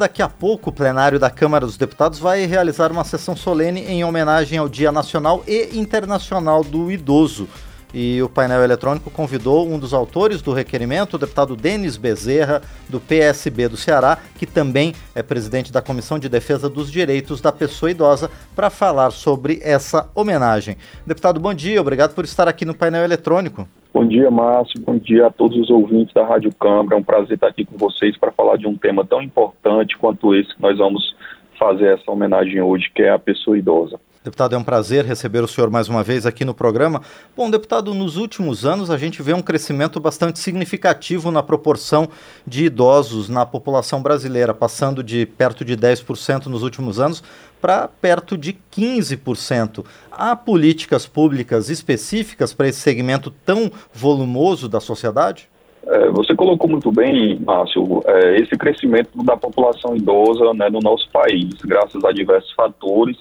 Daqui a pouco, o plenário da Câmara dos Deputados vai realizar uma sessão solene em homenagem ao Dia Nacional e Internacional do Idoso. E o painel eletrônico convidou um dos autores do requerimento, o deputado Denis Bezerra, do PSB do Ceará, que também é presidente da Comissão de Defesa dos Direitos da Pessoa Idosa, para falar sobre essa homenagem. Deputado, bom dia, obrigado por estar aqui no painel eletrônico. Bom dia, Márcio. Bom dia a todos os ouvintes da Rádio Câmara. É um prazer estar aqui com vocês para falar de um tema tão importante quanto esse que nós vamos fazer essa homenagem hoje, que é a pessoa idosa. Deputado, é um prazer receber o senhor mais uma vez aqui no programa. Bom, deputado, nos últimos anos a gente vê um crescimento bastante significativo na proporção de idosos na população brasileira, passando de perto de 10% nos últimos anos para perto de 15%. Há políticas públicas específicas para esse segmento tão volumoso da sociedade? É, você colocou muito bem, Márcio, é, esse crescimento da população idosa né, no nosso país, graças a diversos fatores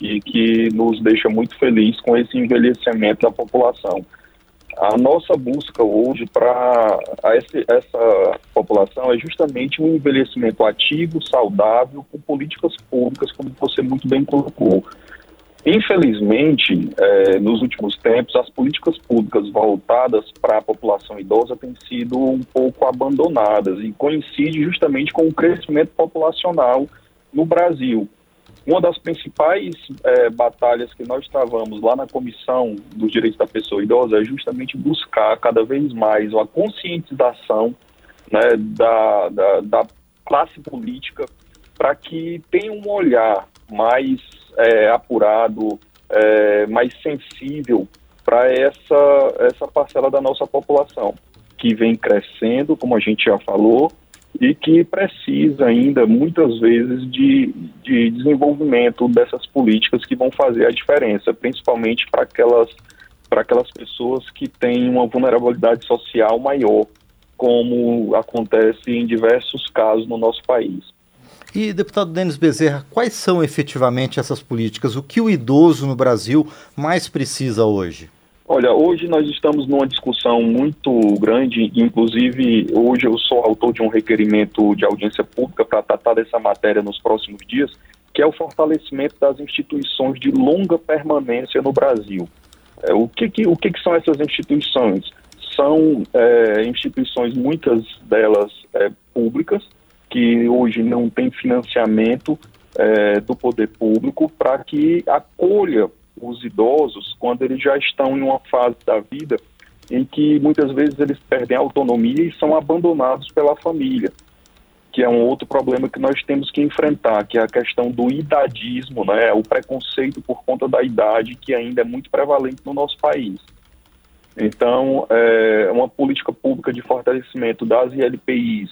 e que nos deixa muito feliz com esse envelhecimento da população. A nossa busca hoje para essa população é justamente um envelhecimento ativo, saudável, com políticas públicas, como você muito bem colocou. Infelizmente, é, nos últimos tempos, as políticas públicas voltadas para a população idosa têm sido um pouco abandonadas e coincide justamente com o crescimento populacional no Brasil. Uma das principais é, batalhas que nós travamos lá na Comissão dos Direitos da Pessoa Idosa é justamente buscar cada vez mais uma conscientização né, da, da, da classe política para que tenha um olhar mais é, apurado, é, mais sensível para essa, essa parcela da nossa população, que vem crescendo, como a gente já falou, e que precisa ainda, muitas vezes, de, de desenvolvimento dessas políticas que vão fazer a diferença, principalmente para aquelas, para aquelas pessoas que têm uma vulnerabilidade social maior, como acontece em diversos casos no nosso país. E, deputado Denis Bezerra, quais são efetivamente essas políticas? O que o idoso no Brasil mais precisa hoje? Olha, hoje nós estamos numa discussão muito grande, inclusive hoje eu sou autor de um requerimento de audiência pública para tratar dessa matéria nos próximos dias, que é o fortalecimento das instituições de longa permanência no Brasil. É, o que, que o que, que, são essas instituições? São é, instituições, muitas delas é, públicas, que hoje não têm financiamento é, do poder público para que acolha os idosos quando eles já estão em uma fase da vida em que muitas vezes eles perdem a autonomia e são abandonados pela família, que é um outro problema que nós temos que enfrentar, que é a questão do idadismo, né, o preconceito por conta da idade que ainda é muito prevalente no nosso país. Então, é uma política pública de fortalecimento das ILPIs,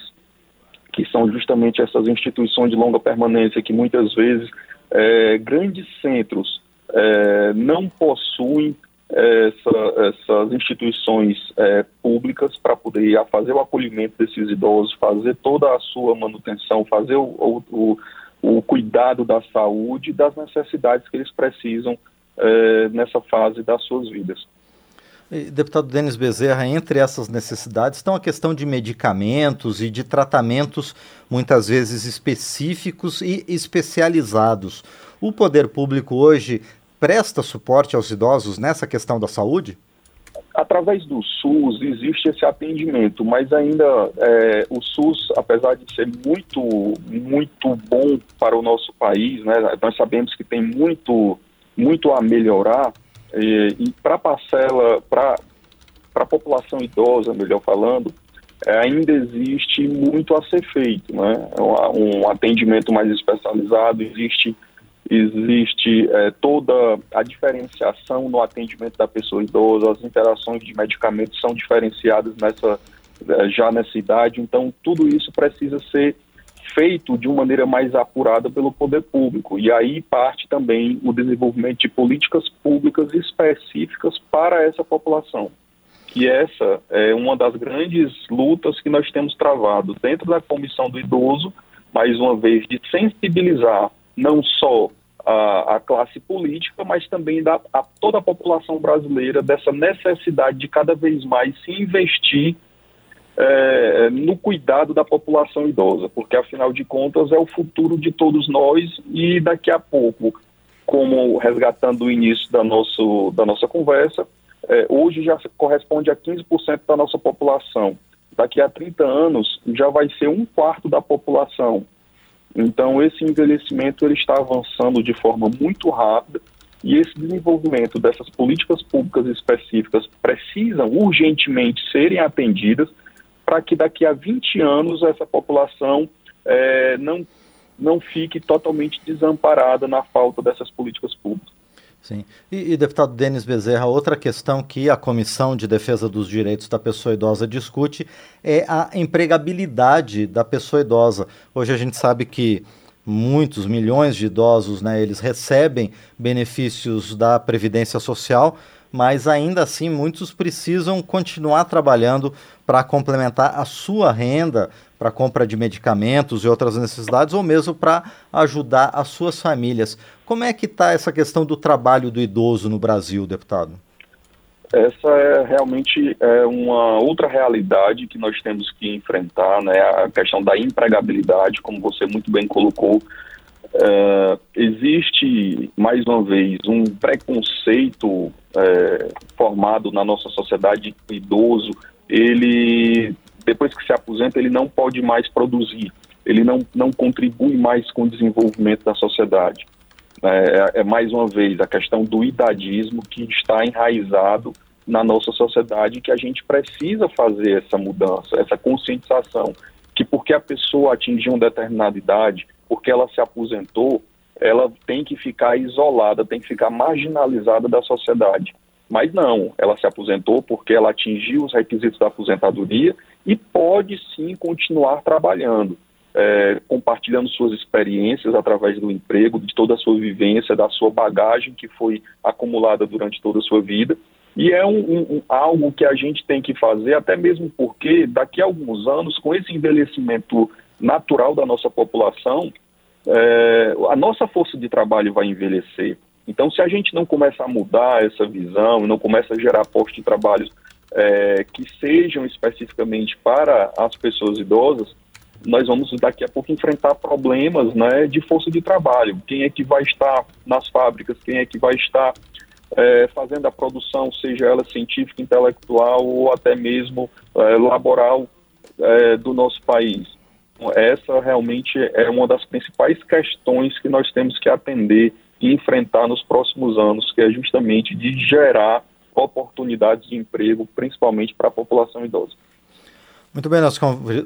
que são justamente essas instituições de longa permanência que muitas vezes é, grandes centros é, não possuem essa, essas instituições é, públicas para poder fazer o acolhimento desses idosos, fazer toda a sua manutenção, fazer o, o, o cuidado da saúde e das necessidades que eles precisam é, nessa fase das suas vidas. Deputado Denis Bezerra, entre essas necessidades estão a questão de medicamentos e de tratamentos muitas vezes específicos e especializados. O poder público hoje presta suporte aos idosos nessa questão da saúde? Através do SUS existe esse atendimento, mas ainda é, o SUS, apesar de ser muito, muito bom para o nosso país, né, nós sabemos que tem muito, muito a melhorar, e, e para a parcela, para a população idosa, melhor falando, é, ainda existe muito a ser feito, né? Um, um atendimento mais especializado, existe existe é, toda a diferenciação no atendimento da pessoa idosa, as interações de medicamentos são diferenciadas nessa, é, já nessa idade, então tudo isso precisa ser feito de uma maneira mais apurada pelo poder público. E aí parte também o desenvolvimento de políticas públicas específicas para essa população. Que essa é uma das grandes lutas que nós temos travado dentro da Comissão do Idoso, mais uma vez, de sensibilizar não só a, a classe política, mas também da, a toda a população brasileira dessa necessidade de cada vez mais se investir é, no cuidado da população idosa, porque afinal de contas é o futuro de todos nós e daqui a pouco, como resgatando o início da, nosso, da nossa conversa, é, hoje já corresponde a 15% da nossa população. Daqui a 30 anos já vai ser um quarto da população. Então esse envelhecimento ele está avançando de forma muito rápida e esse desenvolvimento dessas políticas públicas específicas precisam urgentemente serem atendidas para que daqui a 20 anos essa população é, não, não fique totalmente desamparada na falta dessas políticas públicas. Sim. E, e, deputado Denis Bezerra, outra questão que a Comissão de Defesa dos Direitos da Pessoa Idosa discute é a empregabilidade da pessoa idosa. Hoje a gente sabe que muitos milhões de idosos, né, eles recebem benefícios da Previdência Social, mas ainda assim muitos precisam continuar trabalhando para complementar a sua renda para compra de medicamentos e outras necessidades, ou mesmo para ajudar as suas famílias. Como é que está essa questão do trabalho do idoso no Brasil, deputado? Essa é realmente é uma outra realidade que nós temos que enfrentar, né? A questão da empregabilidade, como você muito bem colocou, Uh, existe, mais uma vez, um preconceito é, formado na nossa sociedade idoso, ele, depois que se aposenta, ele não pode mais produzir, ele não, não contribui mais com o desenvolvimento da sociedade. É, é mais uma vez a questão do idadismo que está enraizado na nossa sociedade que a gente precisa fazer essa mudança, essa conscientização, que porque a pessoa atingiu uma determinada idade, porque ela se aposentou, ela tem que ficar isolada, tem que ficar marginalizada da sociedade. Mas não, ela se aposentou porque ela atingiu os requisitos da aposentadoria e pode sim continuar trabalhando, é, compartilhando suas experiências através do emprego, de toda a sua vivência, da sua bagagem que foi acumulada durante toda a sua vida. E é um, um, algo que a gente tem que fazer, até mesmo porque daqui a alguns anos, com esse envelhecimento natural da nossa população, é, a nossa força de trabalho vai envelhecer. Então, se a gente não começa a mudar essa visão, não começa a gerar postos de trabalho é, que sejam especificamente para as pessoas idosas, nós vamos daqui a pouco enfrentar problemas né, de força de trabalho. Quem é que vai estar nas fábricas? Quem é que vai estar é, fazendo a produção, seja ela científica, intelectual ou até mesmo é, laboral é, do nosso país? essa realmente é uma das principais questões que nós temos que atender e enfrentar nos próximos anos, que é justamente de gerar oportunidades de emprego, principalmente para a população idosa. Muito bem, nós,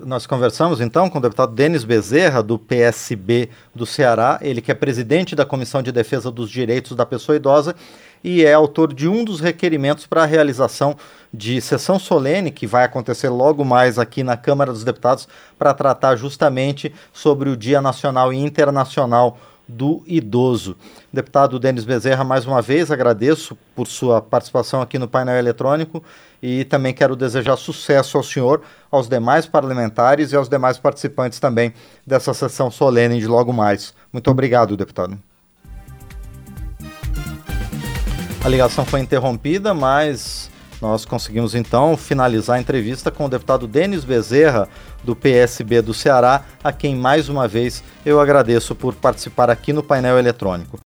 nós conversamos então com o deputado Denis Bezerra, do PSB do Ceará, ele que é presidente da Comissão de Defesa dos Direitos da Pessoa Idosa e é autor de um dos requerimentos para a realização de sessão solene, que vai acontecer logo mais aqui na Câmara dos Deputados, para tratar justamente sobre o Dia Nacional e Internacional do idoso. Deputado Denis Bezerra, mais uma vez agradeço por sua participação aqui no painel eletrônico e também quero desejar sucesso ao senhor, aos demais parlamentares e aos demais participantes também dessa sessão solene de logo mais. Muito obrigado, deputado. A ligação foi interrompida, mas nós conseguimos então finalizar a entrevista com o deputado Denis Bezerra, do PSB do Ceará, a quem mais uma vez eu agradeço por participar aqui no painel eletrônico.